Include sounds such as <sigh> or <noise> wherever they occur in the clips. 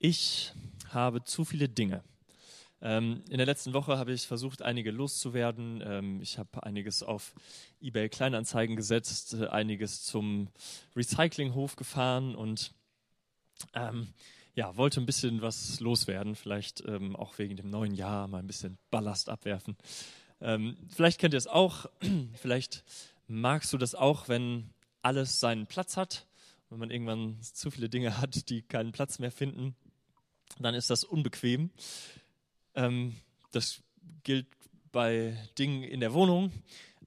Ich habe zu viele Dinge. Ähm, in der letzten Woche habe ich versucht, einige loszuwerden. Ähm, ich habe einiges auf eBay Kleinanzeigen gesetzt, äh, einiges zum Recyclinghof gefahren und ähm, ja, wollte ein bisschen was loswerden. Vielleicht ähm, auch wegen dem neuen Jahr mal ein bisschen Ballast abwerfen. Ähm, vielleicht kennt ihr es auch. <clears throat> vielleicht magst du das auch, wenn alles seinen Platz hat. Wenn man irgendwann zu viele Dinge hat, die keinen Platz mehr finden dann ist das unbequem. Ähm, das gilt bei Dingen in der Wohnung,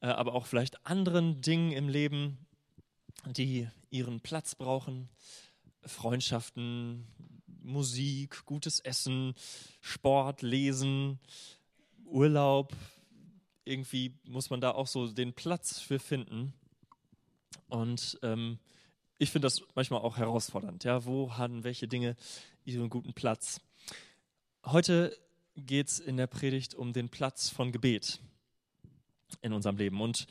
äh, aber auch vielleicht anderen Dingen im Leben, die ihren Platz brauchen. Freundschaften, Musik, gutes Essen, Sport, Lesen, Urlaub. Irgendwie muss man da auch so den Platz für finden. Und ähm, ich finde das manchmal auch herausfordernd. Ja, wo haben welche Dinge ihren guten Platz? Heute geht es in der Predigt um den Platz von Gebet in unserem Leben. Und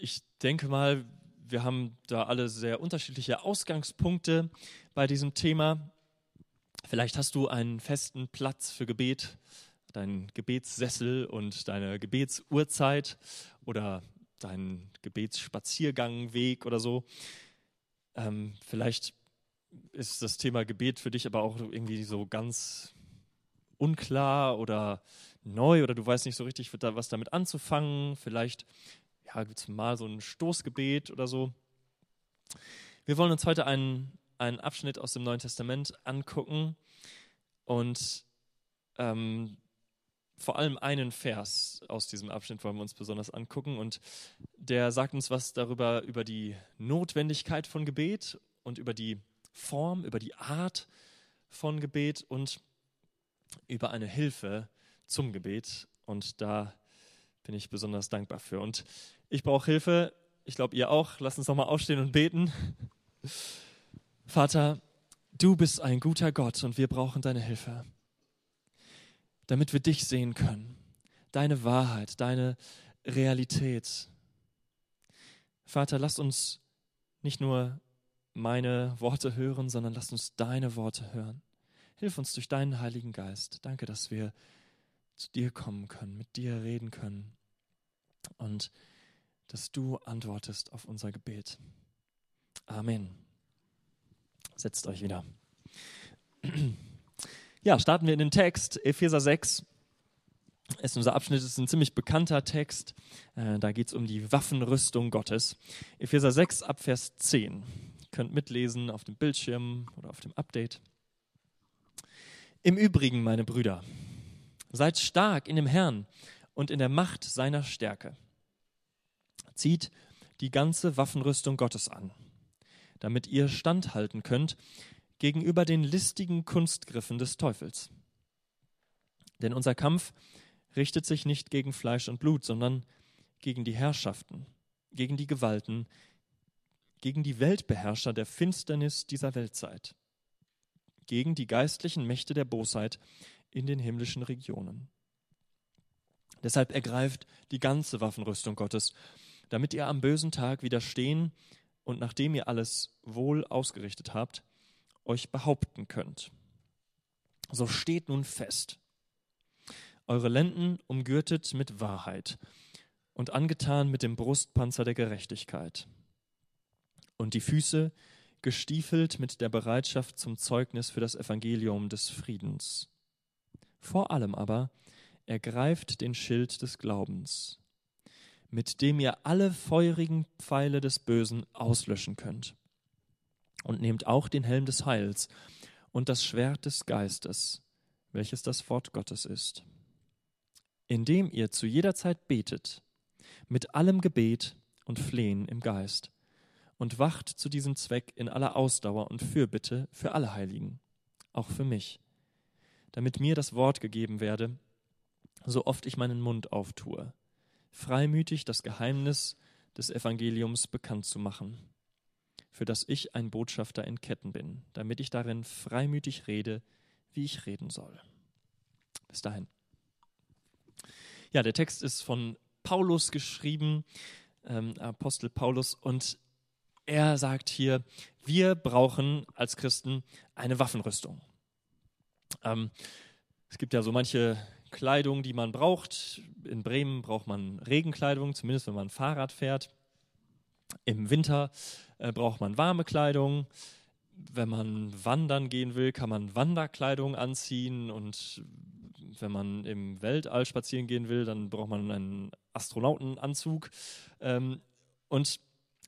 ich denke mal, wir haben da alle sehr unterschiedliche Ausgangspunkte bei diesem Thema. Vielleicht hast du einen festen Platz für Gebet, deinen Gebetssessel und deine Gebetsuhrzeit oder deinen Gebetsspaziergangweg oder so. Ähm, vielleicht ist das Thema Gebet für dich aber auch irgendwie so ganz unklar oder neu oder du weißt nicht so richtig, was damit anzufangen. Vielleicht ja, gibt es mal so ein Stoßgebet oder so. Wir wollen uns heute einen, einen Abschnitt aus dem Neuen Testament angucken und ähm, vor allem einen Vers aus diesem Abschnitt wollen wir uns besonders angucken und der sagt uns was darüber, über die Notwendigkeit von Gebet und über die Form, über die Art von Gebet und über eine Hilfe zum Gebet und da bin ich besonders dankbar für. Und ich brauche Hilfe, ich glaube ihr auch. Lass uns nochmal aufstehen und beten. <laughs> Vater, du bist ein guter Gott und wir brauchen deine Hilfe damit wir dich sehen können, deine Wahrheit, deine Realität. Vater, lass uns nicht nur meine Worte hören, sondern lass uns deine Worte hören. Hilf uns durch deinen Heiligen Geist. Danke, dass wir zu dir kommen können, mit dir reden können und dass du antwortest auf unser Gebet. Amen. Setzt euch wieder. <clears throat> Ja, starten wir in den Text, Epheser 6. Ist unser Abschnitt ist ein ziemlich bekannter Text. Äh, da geht es um die Waffenrüstung Gottes. Epheser 6 ab Vers 10. Könnt mitlesen auf dem Bildschirm oder auf dem Update. Im Übrigen, meine Brüder, seid stark in dem Herrn und in der Macht seiner Stärke. Zieht die ganze Waffenrüstung Gottes an, damit ihr standhalten könnt gegenüber den listigen Kunstgriffen des Teufels. Denn unser Kampf richtet sich nicht gegen Fleisch und Blut, sondern gegen die Herrschaften, gegen die Gewalten, gegen die Weltbeherrscher der Finsternis dieser Weltzeit, gegen die geistlichen Mächte der Bosheit in den himmlischen Regionen. Deshalb ergreift die ganze Waffenrüstung Gottes, damit ihr am bösen Tag widerstehen und nachdem ihr alles wohl ausgerichtet habt, euch behaupten könnt. So steht nun fest. Eure Lenden umgürtet mit Wahrheit und angetan mit dem Brustpanzer der Gerechtigkeit. Und die Füße gestiefelt mit der Bereitschaft zum Zeugnis für das Evangelium des Friedens. Vor allem aber ergreift den Schild des Glaubens, mit dem ihr alle feurigen Pfeile des Bösen auslöschen könnt und nehmt auch den Helm des Heils und das Schwert des Geistes, welches das Wort Gottes ist, indem ihr zu jeder Zeit betet, mit allem Gebet und Flehen im Geist, und wacht zu diesem Zweck in aller Ausdauer und Fürbitte für alle Heiligen, auch für mich, damit mir das Wort gegeben werde, so oft ich meinen Mund auftue, freimütig das Geheimnis des Evangeliums bekannt zu machen für das ich ein Botschafter in Ketten bin, damit ich darin freimütig rede, wie ich reden soll. Bis dahin. Ja, der Text ist von Paulus geschrieben, ähm, Apostel Paulus, und er sagt hier, wir brauchen als Christen eine Waffenrüstung. Ähm, es gibt ja so manche Kleidung, die man braucht. In Bremen braucht man Regenkleidung, zumindest wenn man Fahrrad fährt. Im Winter äh, braucht man warme Kleidung. Wenn man wandern gehen will, kann man Wanderkleidung anziehen. Und wenn man im Weltall spazieren gehen will, dann braucht man einen Astronautenanzug. Ähm, und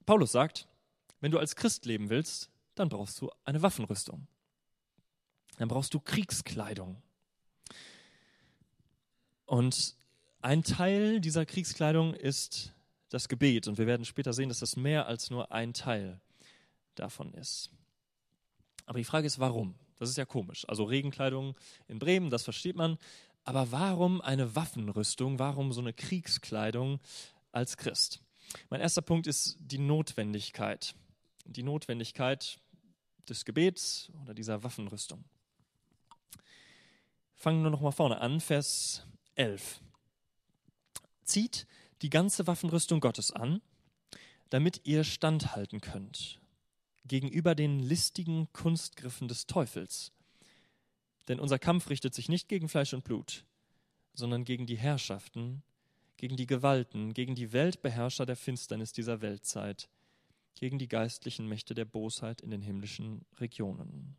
Paulus sagt, wenn du als Christ leben willst, dann brauchst du eine Waffenrüstung. Dann brauchst du Kriegskleidung. Und ein Teil dieser Kriegskleidung ist das Gebet. Und wir werden später sehen, dass das mehr als nur ein Teil davon ist. Aber die Frage ist, warum? Das ist ja komisch. Also Regenkleidung in Bremen, das versteht man. Aber warum eine Waffenrüstung? Warum so eine Kriegskleidung als Christ? Mein erster Punkt ist die Notwendigkeit. Die Notwendigkeit des Gebets oder dieser Waffenrüstung. Fangen wir noch mal vorne an, Vers 11. Zieht die ganze Waffenrüstung Gottes an, damit ihr standhalten könnt gegenüber den listigen Kunstgriffen des Teufels. Denn unser Kampf richtet sich nicht gegen Fleisch und Blut, sondern gegen die Herrschaften, gegen die Gewalten, gegen die Weltbeherrscher der Finsternis dieser Weltzeit, gegen die geistlichen Mächte der Bosheit in den himmlischen Regionen.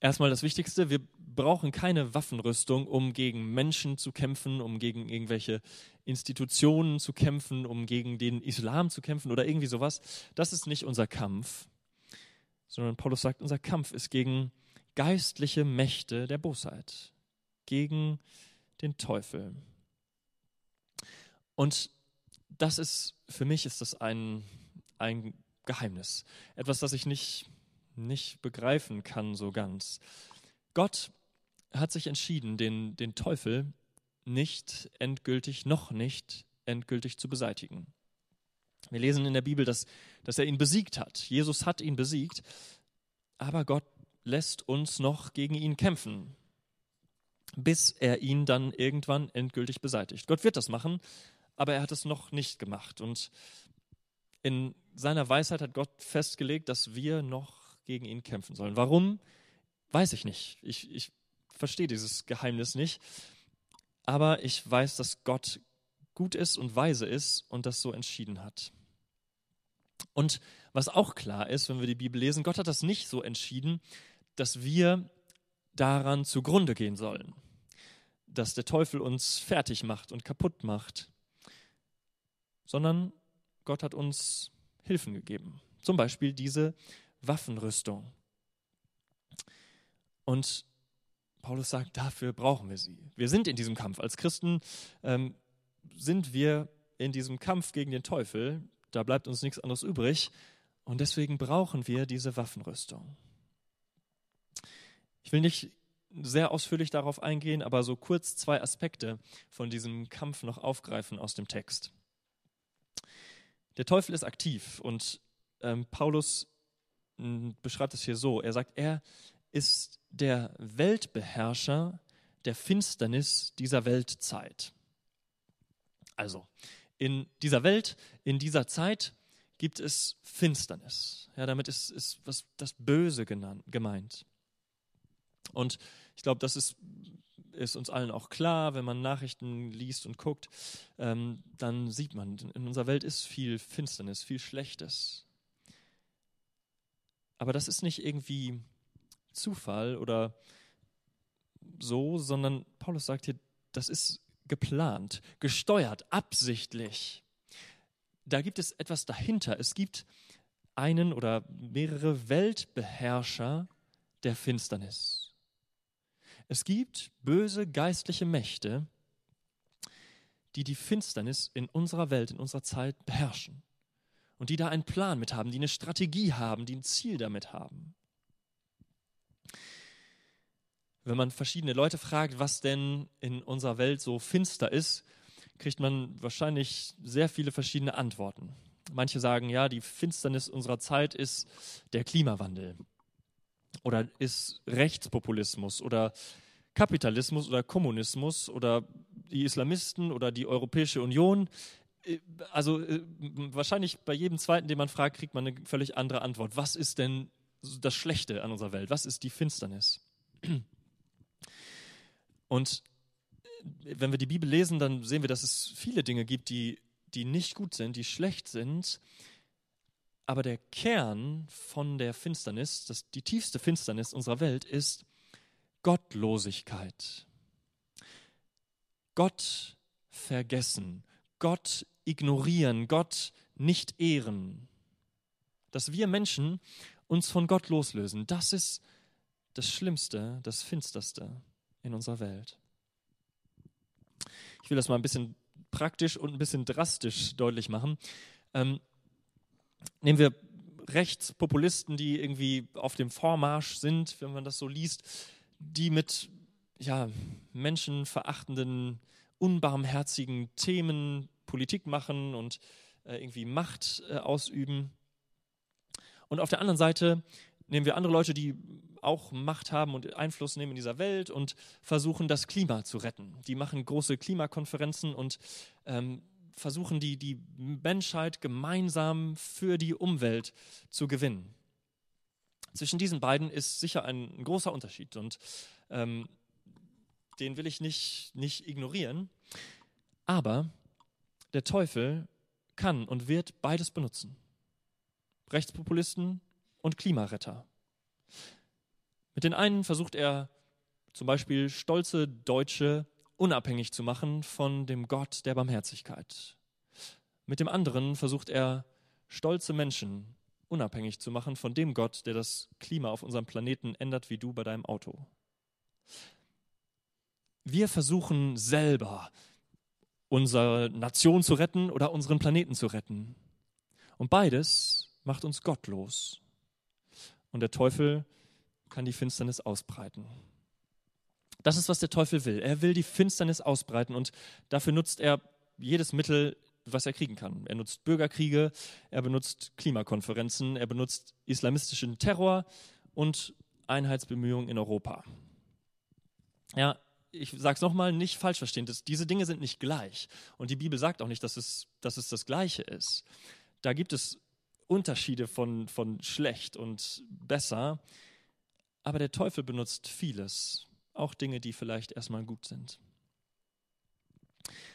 Erstmal das Wichtigste, wir brauchen keine Waffenrüstung, um gegen Menschen zu kämpfen, um gegen irgendwelche Institutionen zu kämpfen, um gegen den Islam zu kämpfen oder irgendwie sowas. Das ist nicht unser Kampf, sondern Paulus sagt, unser Kampf ist gegen geistliche Mächte der Bosheit, gegen den Teufel. Und das ist, für mich ist das ein, ein Geheimnis. Etwas, das ich nicht nicht begreifen kann so ganz. Gott hat sich entschieden, den, den Teufel nicht endgültig, noch nicht endgültig zu beseitigen. Wir lesen in der Bibel, dass, dass er ihn besiegt hat. Jesus hat ihn besiegt, aber Gott lässt uns noch gegen ihn kämpfen, bis er ihn dann irgendwann endgültig beseitigt. Gott wird das machen, aber er hat es noch nicht gemacht. Und in seiner Weisheit hat Gott festgelegt, dass wir noch gegen ihn kämpfen sollen. Warum? Weiß ich nicht. Ich, ich verstehe dieses Geheimnis nicht. Aber ich weiß, dass Gott gut ist und weise ist und das so entschieden hat. Und was auch klar ist, wenn wir die Bibel lesen, Gott hat das nicht so entschieden, dass wir daran zugrunde gehen sollen, dass der Teufel uns fertig macht und kaputt macht, sondern Gott hat uns Hilfen gegeben. Zum Beispiel diese Waffenrüstung. Und Paulus sagt, dafür brauchen wir sie. Wir sind in diesem Kampf. Als Christen ähm, sind wir in diesem Kampf gegen den Teufel. Da bleibt uns nichts anderes übrig. Und deswegen brauchen wir diese Waffenrüstung. Ich will nicht sehr ausführlich darauf eingehen, aber so kurz zwei Aspekte von diesem Kampf noch aufgreifen aus dem Text. Der Teufel ist aktiv und ähm, Paulus beschreibt es hier so. Er sagt, er ist der Weltbeherrscher der Finsternis dieser Weltzeit. Also, in dieser Welt, in dieser Zeit gibt es Finsternis. Ja, damit ist, ist was, das Böse genannt, gemeint. Und ich glaube, das ist, ist uns allen auch klar, wenn man Nachrichten liest und guckt, ähm, dann sieht man, in unserer Welt ist viel Finsternis, viel Schlechtes. Aber das ist nicht irgendwie Zufall oder so, sondern Paulus sagt hier, das ist geplant, gesteuert, absichtlich. Da gibt es etwas dahinter. Es gibt einen oder mehrere Weltbeherrscher der Finsternis. Es gibt böse geistliche Mächte, die die Finsternis in unserer Welt, in unserer Zeit beherrschen und die da einen Plan mit haben, die eine Strategie haben, die ein Ziel damit haben. Wenn man verschiedene Leute fragt, was denn in unserer Welt so finster ist, kriegt man wahrscheinlich sehr viele verschiedene Antworten. Manche sagen, ja, die Finsternis unserer Zeit ist der Klimawandel oder ist Rechtspopulismus oder Kapitalismus oder Kommunismus oder die Islamisten oder die Europäische Union äh, also äh, wahrscheinlich bei jedem zweiten, den man fragt, kriegt man eine völlig andere Antwort. Was ist denn das Schlechte an unserer Welt? Was ist die Finsternis? Und wenn wir die Bibel lesen, dann sehen wir, dass es viele Dinge gibt, die, die nicht gut sind, die schlecht sind. Aber der Kern von der Finsternis, das, die tiefste Finsternis unserer Welt ist Gottlosigkeit. Gott vergessen, Gott ignorieren, Gott nicht ehren. Dass wir Menschen uns von Gott loslösen, das ist das Schlimmste, das Finsterste in unserer Welt. Ich will das mal ein bisschen praktisch und ein bisschen drastisch deutlich machen. Ähm, nehmen wir Rechtspopulisten, die irgendwie auf dem Vormarsch sind, wenn man das so liest, die mit ja, menschenverachtenden, unbarmherzigen Themen Politik machen und äh, irgendwie Macht äh, ausüben. Und auf der anderen Seite nehmen wir andere Leute, die auch Macht haben und Einfluss nehmen in dieser Welt und versuchen, das Klima zu retten. Die machen große Klimakonferenzen und ähm, versuchen, die, die Menschheit gemeinsam für die Umwelt zu gewinnen. Zwischen diesen beiden ist sicher ein, ein großer Unterschied und ähm, den will ich nicht, nicht ignorieren. Aber der Teufel kann und wird beides benutzen. Rechtspopulisten und Klimaretter. Mit den einen versucht er zum Beispiel stolze Deutsche unabhängig zu machen von dem Gott der Barmherzigkeit. Mit dem anderen versucht er stolze Menschen unabhängig zu machen von dem Gott, der das Klima auf unserem Planeten ändert wie du bei deinem Auto. Wir versuchen selber unsere Nation zu retten oder unseren Planeten zu retten. Und beides macht uns gottlos. Und der Teufel kann die Finsternis ausbreiten. Das ist, was der Teufel will. Er will die Finsternis ausbreiten und dafür nutzt er jedes Mittel, was er kriegen kann. Er nutzt Bürgerkriege, er benutzt Klimakonferenzen, er benutzt islamistischen Terror und Einheitsbemühungen in Europa. Ja, ich sage es nochmal, nicht falsch verstehen, das, diese Dinge sind nicht gleich. Und die Bibel sagt auch nicht, dass es, dass es das Gleiche ist. Da gibt es Unterschiede von, von schlecht und besser. Aber der Teufel benutzt vieles, auch Dinge, die vielleicht erstmal gut sind.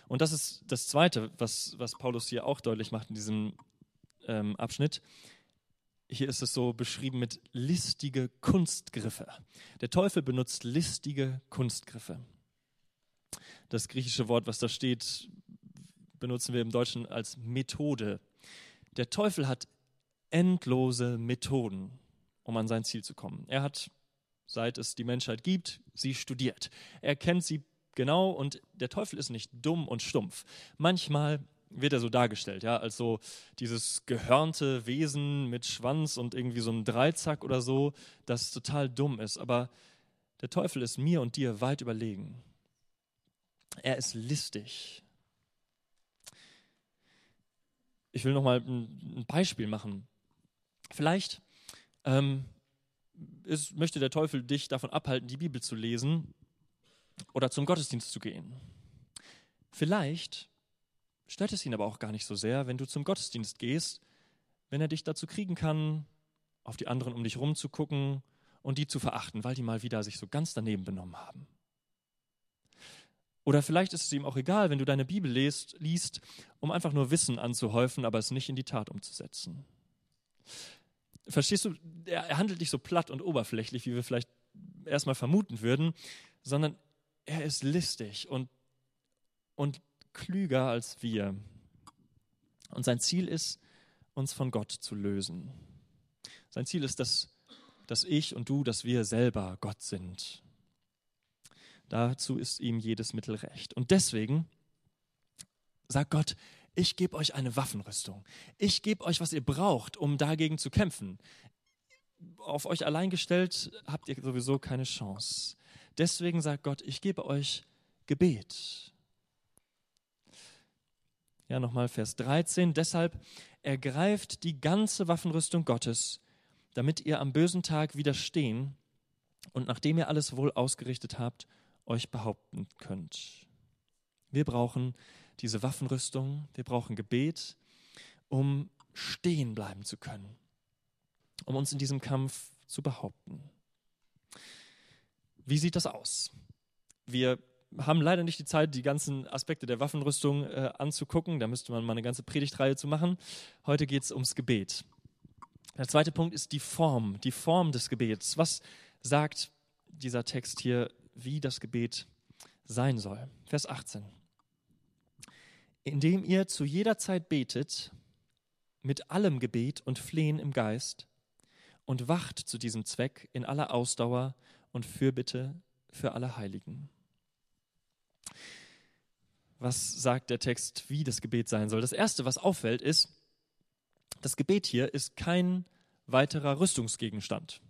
Und das ist das Zweite, was, was Paulus hier auch deutlich macht in diesem ähm, Abschnitt. Hier ist es so beschrieben mit listige Kunstgriffe. Der Teufel benutzt listige Kunstgriffe. Das griechische Wort, was da steht, benutzen wir im Deutschen als Methode. Der Teufel hat endlose Methoden, um an sein Ziel zu kommen. Er hat, seit es die Menschheit gibt, sie studiert. Er kennt sie genau und der Teufel ist nicht dumm und stumpf. Manchmal wird er so dargestellt, ja, als so dieses gehörnte Wesen mit Schwanz und irgendwie so einem Dreizack oder so, das total dumm ist. Aber der Teufel ist mir und dir weit überlegen. Er ist listig. Ich will noch mal ein Beispiel machen. Vielleicht ähm, ist, möchte der Teufel dich davon abhalten, die Bibel zu lesen oder zum Gottesdienst zu gehen. Vielleicht stört es ihn aber auch gar nicht so sehr, wenn du zum Gottesdienst gehst, wenn er dich dazu kriegen kann, auf die anderen um dich rumzugucken und die zu verachten, weil die mal wieder sich so ganz daneben benommen haben. Oder vielleicht ist es ihm auch egal, wenn du deine Bibel liest, liest, um einfach nur Wissen anzuhäufen, aber es nicht in die Tat umzusetzen. Verstehst du, er handelt nicht so platt und oberflächlich, wie wir vielleicht erstmal vermuten würden, sondern er ist listig und, und klüger als wir. Und sein Ziel ist, uns von Gott zu lösen. Sein Ziel ist, dass, dass ich und du, dass wir selber Gott sind. Dazu ist ihm jedes Mittel recht. Und deswegen sagt Gott, ich gebe euch eine Waffenrüstung. Ich gebe euch, was ihr braucht, um dagegen zu kämpfen. Auf euch allein gestellt habt ihr sowieso keine Chance. Deswegen sagt Gott, ich gebe euch Gebet. Ja, nochmal Vers 13. Deshalb ergreift die ganze Waffenrüstung Gottes, damit ihr am bösen Tag widerstehen und nachdem ihr alles wohl ausgerichtet habt, euch behaupten könnt. Wir brauchen diese Waffenrüstung, wir brauchen Gebet, um stehen bleiben zu können, um uns in diesem Kampf zu behaupten. Wie sieht das aus? Wir haben leider nicht die Zeit, die ganzen Aspekte der Waffenrüstung äh, anzugucken. Da müsste man mal eine ganze Predigtreihe zu machen. Heute geht es ums Gebet. Der zweite Punkt ist die Form, die Form des Gebets. Was sagt dieser Text hier, wie das Gebet sein soll? Vers 18. Indem ihr zu jeder Zeit betet, mit allem Gebet und Flehen im Geist, und wacht zu diesem Zweck in aller Ausdauer und Fürbitte für alle Heiligen. Was sagt der Text, wie das Gebet sein soll? Das Erste, was auffällt, ist, das Gebet hier ist kein weiterer Rüstungsgegenstand.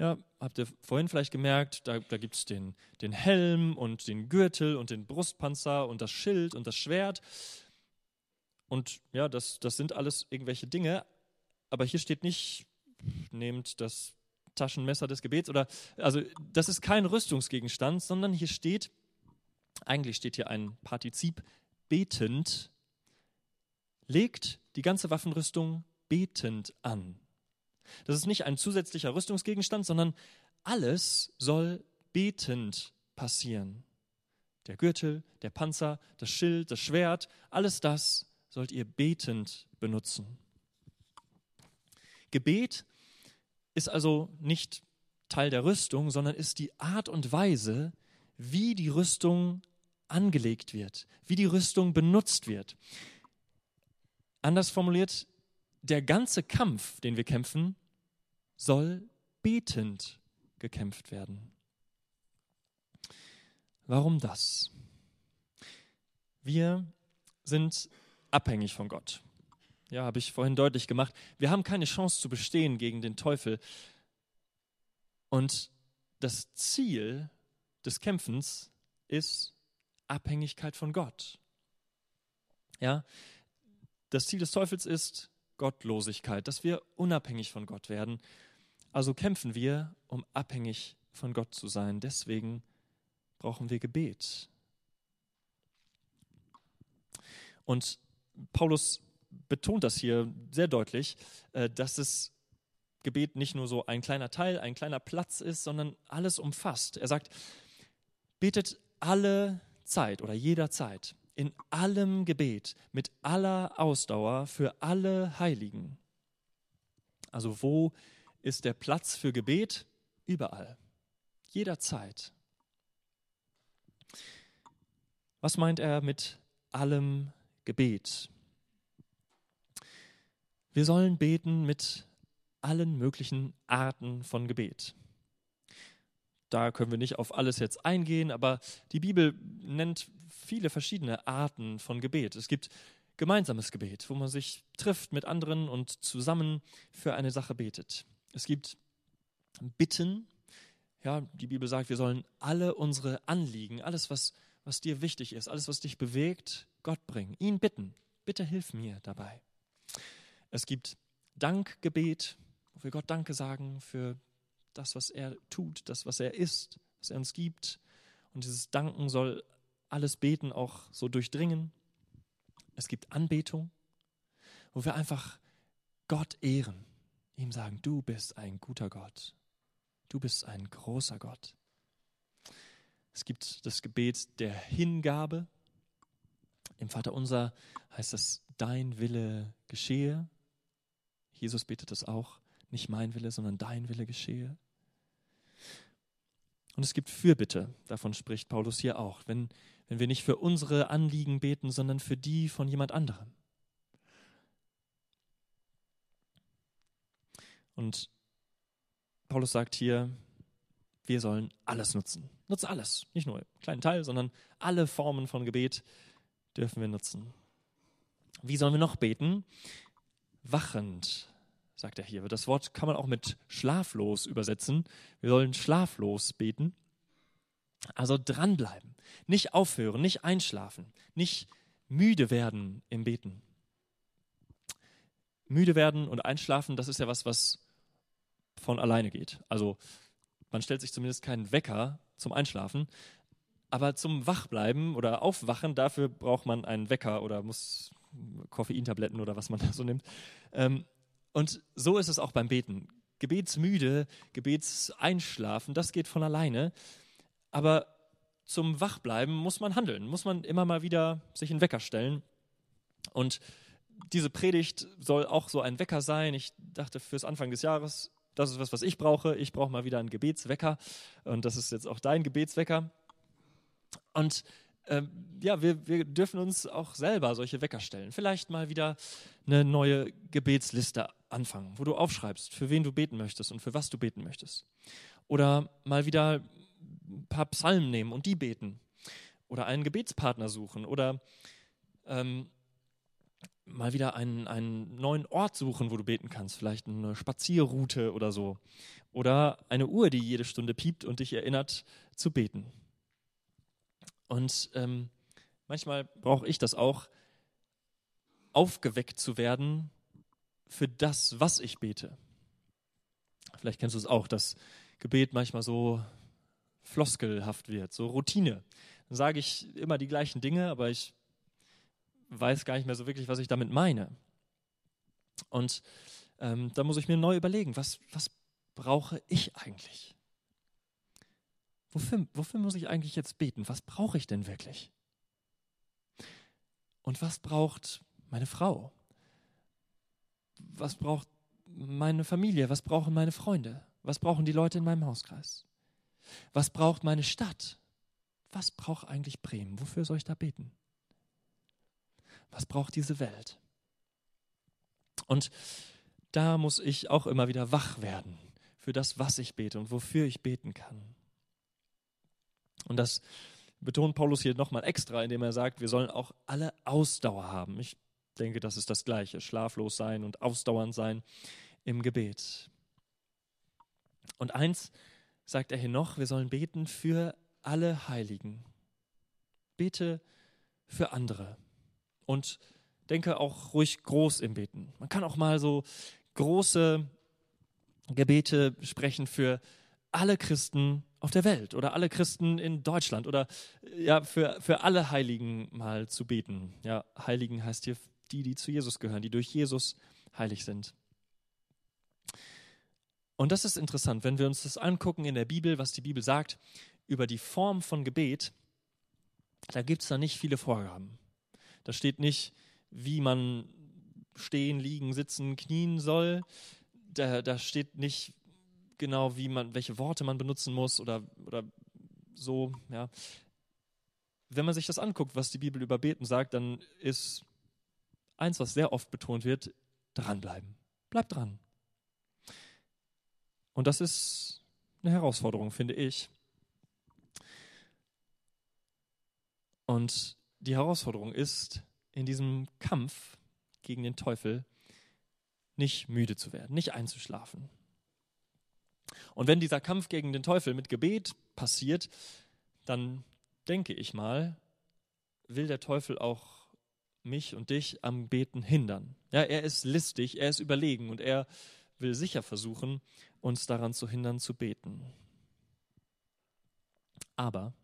Ja, habt ihr vorhin vielleicht gemerkt, da, da gibt es den, den Helm und den Gürtel und den Brustpanzer und das Schild und das Schwert. Und ja, das, das sind alles irgendwelche Dinge. Aber hier steht nicht, nehmt das Taschenmesser des Gebets oder, also das ist kein Rüstungsgegenstand, sondern hier steht, eigentlich steht hier ein Partizip betend, legt die ganze Waffenrüstung betend an. Das ist nicht ein zusätzlicher Rüstungsgegenstand, sondern alles soll betend passieren. Der Gürtel, der Panzer, das Schild, das Schwert, alles das sollt ihr betend benutzen. Gebet ist also nicht Teil der Rüstung, sondern ist die Art und Weise, wie die Rüstung angelegt wird, wie die Rüstung benutzt wird. Anders formuliert, der ganze Kampf, den wir kämpfen, soll betend gekämpft werden. Warum das? Wir sind abhängig von Gott. Ja, habe ich vorhin deutlich gemacht. Wir haben keine Chance zu bestehen gegen den Teufel. Und das Ziel des Kämpfens ist Abhängigkeit von Gott. Ja, das Ziel des Teufels ist Gottlosigkeit, dass wir unabhängig von Gott werden. Also kämpfen wir, um abhängig von Gott zu sein. Deswegen brauchen wir Gebet. Und Paulus betont das hier sehr deutlich, äh, dass es Gebet nicht nur so ein kleiner Teil, ein kleiner Platz ist, sondern alles umfasst. Er sagt, betet alle Zeit oder jederzeit, in allem Gebet, mit aller Ausdauer für alle Heiligen. Also wo ist der Platz für Gebet? Überall, jederzeit. Was meint er mit allem Gebet? Wir sollen beten mit allen möglichen Arten von Gebet. Da können wir nicht auf alles jetzt eingehen, aber die Bibel nennt viele verschiedene Arten von Gebet. Es gibt gemeinsames Gebet, wo man sich trifft mit anderen und zusammen für eine Sache betet. Es gibt Bitten. Ja, die Bibel sagt, wir sollen alle unsere Anliegen, alles, was, was dir wichtig ist, alles, was dich bewegt, Gott bringen, ihn bitten. Bitte hilf mir dabei. Es gibt Dankgebet, wo wir Gott Danke sagen für das, was er tut, das, was er ist, was er uns gibt. Und dieses Danken soll alles Beten auch so durchdringen. Es gibt Anbetung, wo wir einfach Gott ehren, ihm sagen, du bist ein guter Gott, du bist ein großer Gott. Es gibt das Gebet der Hingabe. Im Vater unser heißt es, dein Wille geschehe. Jesus betet das auch. Nicht mein Wille, sondern dein Wille geschehe. Und es gibt Fürbitte, davon spricht Paulus hier auch, wenn, wenn wir nicht für unsere Anliegen beten, sondern für die von jemand anderem. Und Paulus sagt hier, wir sollen alles nutzen. Nutze alles. Nicht nur einen kleinen Teil, sondern alle Formen von Gebet dürfen wir nutzen. Wie sollen wir noch beten? Wachend sagt er hier. Das Wort kann man auch mit schlaflos übersetzen. Wir sollen schlaflos beten. Also dranbleiben, nicht aufhören, nicht einschlafen, nicht müde werden im Beten. Müde werden und einschlafen, das ist ja was, was von alleine geht. Also man stellt sich zumindest keinen Wecker zum Einschlafen. Aber zum Wachbleiben oder Aufwachen, dafür braucht man einen Wecker oder muss Koffeintabletten oder was man <laughs> da so nimmt. Ähm, und so ist es auch beim Beten. Gebetsmüde, Gebetseinschlafen, das geht von alleine. Aber zum Wachbleiben muss man handeln, muss man immer mal wieder sich einen Wecker stellen. Und diese Predigt soll auch so ein Wecker sein. Ich dachte fürs Anfang des Jahres, das ist was, was ich brauche. Ich brauche mal wieder einen Gebetswecker. Und das ist jetzt auch dein Gebetswecker. Und äh, ja, wir, wir dürfen uns auch selber solche Wecker stellen. Vielleicht mal wieder eine neue Gebetsliste anfangen, wo du aufschreibst, für wen du beten möchtest und für was du beten möchtest. Oder mal wieder ein paar Psalmen nehmen und die beten. Oder einen Gebetspartner suchen. Oder ähm, mal wieder einen, einen neuen Ort suchen, wo du beten kannst. Vielleicht eine Spazierroute oder so. Oder eine Uhr, die jede Stunde piept und dich erinnert zu beten. Und ähm, manchmal brauche ich das auch, aufgeweckt zu werden für das, was ich bete. Vielleicht kennst du es auch, dass Gebet manchmal so floskelhaft wird, so Routine. Dann sage ich immer die gleichen Dinge, aber ich weiß gar nicht mehr so wirklich, was ich damit meine. Und ähm, da muss ich mir neu überlegen, was, was brauche ich eigentlich? Wofür, wofür muss ich eigentlich jetzt beten? Was brauche ich denn wirklich? Und was braucht meine Frau? Was braucht meine Familie? Was brauchen meine Freunde? Was brauchen die Leute in meinem Hauskreis? Was braucht meine Stadt? Was braucht eigentlich Bremen? Wofür soll ich da beten? Was braucht diese Welt? Und da muss ich auch immer wieder wach werden für das, was ich bete und wofür ich beten kann. Und das betont Paulus hier nochmal extra, indem er sagt, wir sollen auch alle Ausdauer haben. Ich denke, das ist das Gleiche, schlaflos sein und ausdauernd sein im Gebet. Und eins sagt er hier noch, wir sollen beten für alle Heiligen. Bete für andere. Und denke auch ruhig groß im Beten. Man kann auch mal so große Gebete sprechen für alle Christen auf der Welt oder alle Christen in Deutschland oder ja, für, für alle Heiligen mal zu beten. Ja, Heiligen heißt hier die, die zu Jesus gehören, die durch Jesus heilig sind. Und das ist interessant, wenn wir uns das angucken in der Bibel, was die Bibel sagt über die Form von Gebet, da gibt es da nicht viele Vorgaben. Da steht nicht, wie man stehen, liegen, sitzen, knien soll. Da, da steht nicht genau, wie man, welche Worte man benutzen muss oder, oder so, ja. Wenn man sich das anguckt, was die Bibel über Beten sagt, dann ist eins, was sehr oft betont wird, dranbleiben. Bleib dran. Und das ist eine Herausforderung, finde ich. Und die Herausforderung ist, in diesem Kampf gegen den Teufel nicht müde zu werden, nicht einzuschlafen. Und wenn dieser Kampf gegen den Teufel mit Gebet passiert, dann denke ich mal, will der Teufel auch mich und dich am Beten hindern. Ja, er ist listig, er ist überlegen und er will sicher versuchen, uns daran zu hindern, zu beten. Aber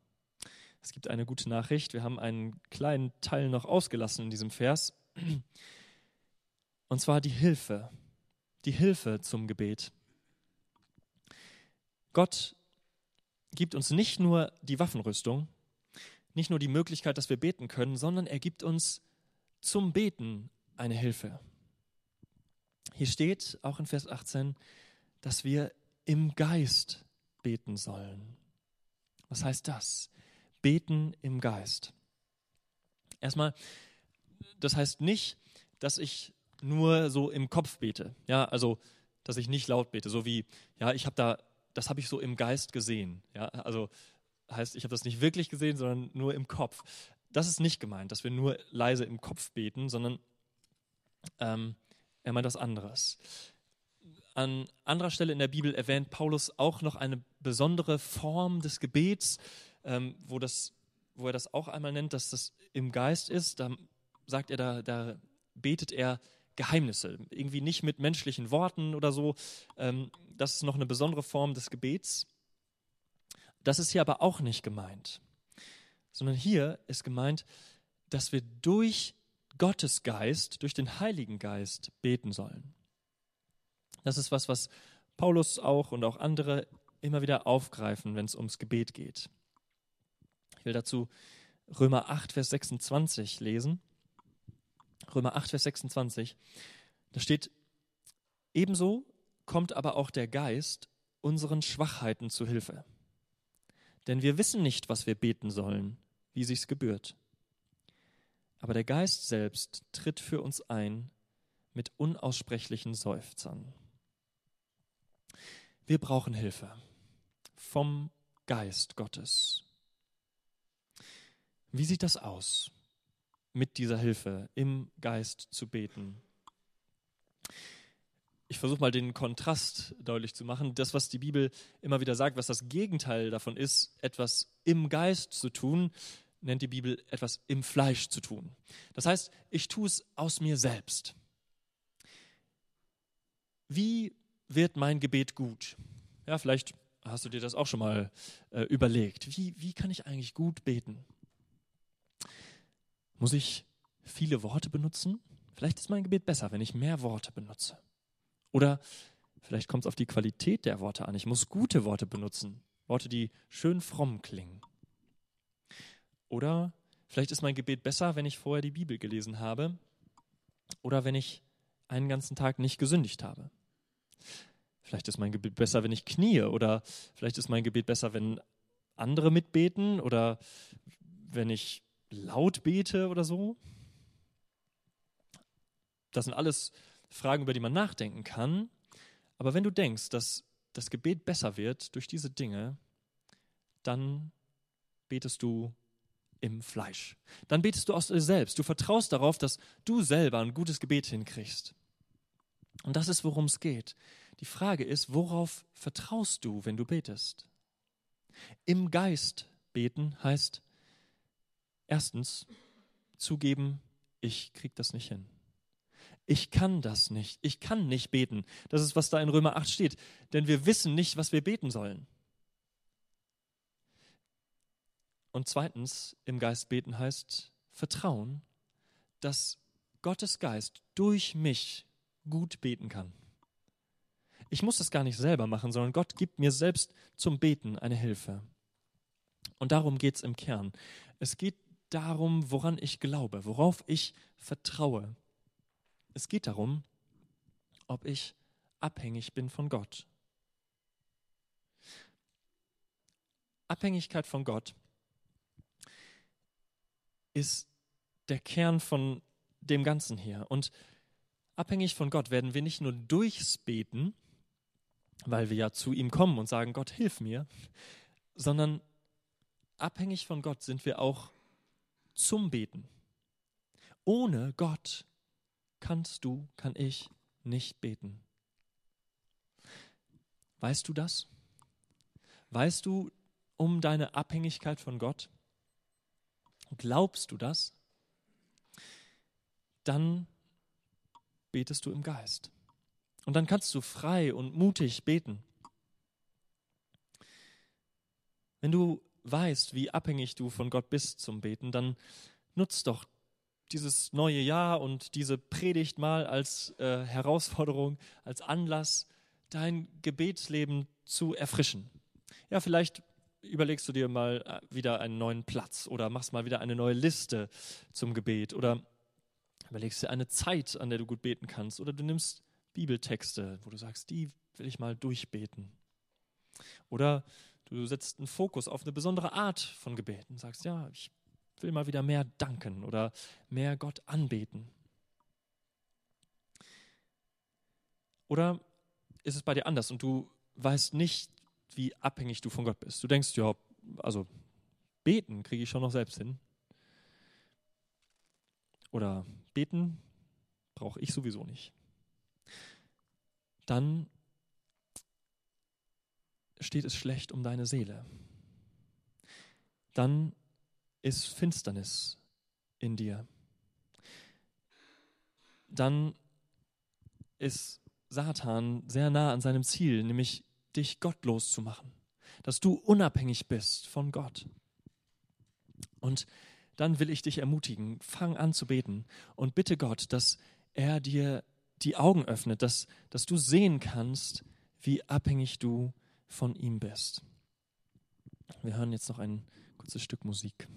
es gibt eine gute Nachricht. Wir haben einen kleinen Teil noch ausgelassen in diesem Vers. Und zwar die Hilfe. Die Hilfe zum Gebet. Gott gibt uns nicht nur die Waffenrüstung, nicht nur die Möglichkeit, dass wir beten können, sondern er gibt uns zum Beten eine Hilfe. Hier steht auch in Vers 18, dass wir im Geist beten sollen. Was heißt das? Beten im Geist. Erstmal, das heißt nicht, dass ich nur so im Kopf bete. Ja, also, dass ich nicht laut bete, so wie, ja, ich habe da, das habe ich so im Geist gesehen. Ja, also heißt, ich habe das nicht wirklich gesehen, sondern nur im Kopf. Das ist nicht gemeint, dass wir nur leise im Kopf beten, sondern ähm, er meint was anderes. An anderer Stelle in der Bibel erwähnt Paulus auch noch eine besondere Form des Gebets, ähm, wo, das, wo er das auch einmal nennt, dass das im Geist ist. Da sagt er, da, da betet er Geheimnisse, irgendwie nicht mit menschlichen Worten oder so. Ähm, das ist noch eine besondere Form des Gebets. Das ist hier aber auch nicht gemeint. sondern hier ist gemeint, dass wir durch Gottes Geist, durch den Heiligen Geist beten sollen. Das ist was, was Paulus auch und auch andere immer wieder aufgreifen, wenn es ums Gebet geht. Will dazu Römer 8, Vers 26 lesen. Römer 8, Vers 26. Da steht, ebenso kommt aber auch der Geist unseren Schwachheiten zu Hilfe. Denn wir wissen nicht, was wir beten sollen, wie sich's gebührt. Aber der Geist selbst tritt für uns ein mit unaussprechlichen Seufzern. Wir brauchen Hilfe vom Geist Gottes. Wie sieht das aus, mit dieser Hilfe im Geist zu beten? Ich versuche mal den Kontrast deutlich zu machen. Das, was die Bibel immer wieder sagt, was das Gegenteil davon ist, etwas im Geist zu tun, nennt die Bibel etwas im Fleisch zu tun. Das heißt, ich tue es aus mir selbst. Wie wird mein Gebet gut? Ja, vielleicht hast du dir das auch schon mal äh, überlegt. Wie, wie kann ich eigentlich gut beten? Muss ich viele Worte benutzen? Vielleicht ist mein Gebet besser, wenn ich mehr Worte benutze. Oder vielleicht kommt es auf die Qualität der Worte an. Ich muss gute Worte benutzen. Worte, die schön fromm klingen. Oder vielleicht ist mein Gebet besser, wenn ich vorher die Bibel gelesen habe. Oder wenn ich einen ganzen Tag nicht gesündigt habe. Vielleicht ist mein Gebet besser, wenn ich kniee. Oder vielleicht ist mein Gebet besser, wenn andere mitbeten. Oder wenn ich laut bete oder so? Das sind alles Fragen, über die man nachdenken kann. Aber wenn du denkst, dass das Gebet besser wird durch diese Dinge, dann betest du im Fleisch. Dann betest du aus dir selbst. Du vertraust darauf, dass du selber ein gutes Gebet hinkriegst. Und das ist, worum es geht. Die Frage ist, worauf vertraust du, wenn du betest? Im Geist beten heißt, Erstens, zugeben, ich krieg das nicht hin. Ich kann das nicht. Ich kann nicht beten. Das ist, was da in Römer 8 steht. Denn wir wissen nicht, was wir beten sollen. Und zweitens, im Geist beten heißt Vertrauen, dass Gottes Geist durch mich gut beten kann. Ich muss das gar nicht selber machen, sondern Gott gibt mir selbst zum Beten eine Hilfe. Und darum geht es im Kern. Es geht darum, woran ich glaube, worauf ich vertraue. Es geht darum, ob ich abhängig bin von Gott. Abhängigkeit von Gott ist der Kern von dem Ganzen hier. Und abhängig von Gott werden wir nicht nur durchs Beten, weil wir ja zu ihm kommen und sagen, Gott, hilf mir, sondern abhängig von Gott sind wir auch zum Beten. Ohne Gott kannst du, kann ich nicht beten. Weißt du das? Weißt du um deine Abhängigkeit von Gott? Glaubst du das? Dann betest du im Geist. Und dann kannst du frei und mutig beten. Wenn du weißt, wie abhängig du von Gott bist zum Beten, dann nutzt doch dieses neue Jahr und diese Predigt mal als äh, Herausforderung, als Anlass, dein Gebetsleben zu erfrischen. Ja, vielleicht überlegst du dir mal äh, wieder einen neuen Platz oder machst mal wieder eine neue Liste zum Gebet oder überlegst dir eine Zeit, an der du gut beten kannst oder du nimmst Bibeltexte, wo du sagst, die will ich mal durchbeten. Oder Du setzt einen Fokus auf eine besondere Art von Gebeten. Sagst, ja, ich will mal wieder mehr danken oder mehr Gott anbeten. Oder ist es bei dir anders und du weißt nicht, wie abhängig du von Gott bist? Du denkst, ja, also beten kriege ich schon noch selbst hin. Oder beten brauche ich sowieso nicht. Dann steht es schlecht um deine Seele. Dann ist Finsternis in dir. Dann ist Satan sehr nah an seinem Ziel, nämlich dich gottlos zu machen, dass du unabhängig bist von Gott. Und dann will ich dich ermutigen, fang an zu beten und bitte Gott, dass er dir die Augen öffnet, dass, dass du sehen kannst, wie abhängig du bist von ihm bist. Wir hören jetzt noch ein kurzes Stück Musik.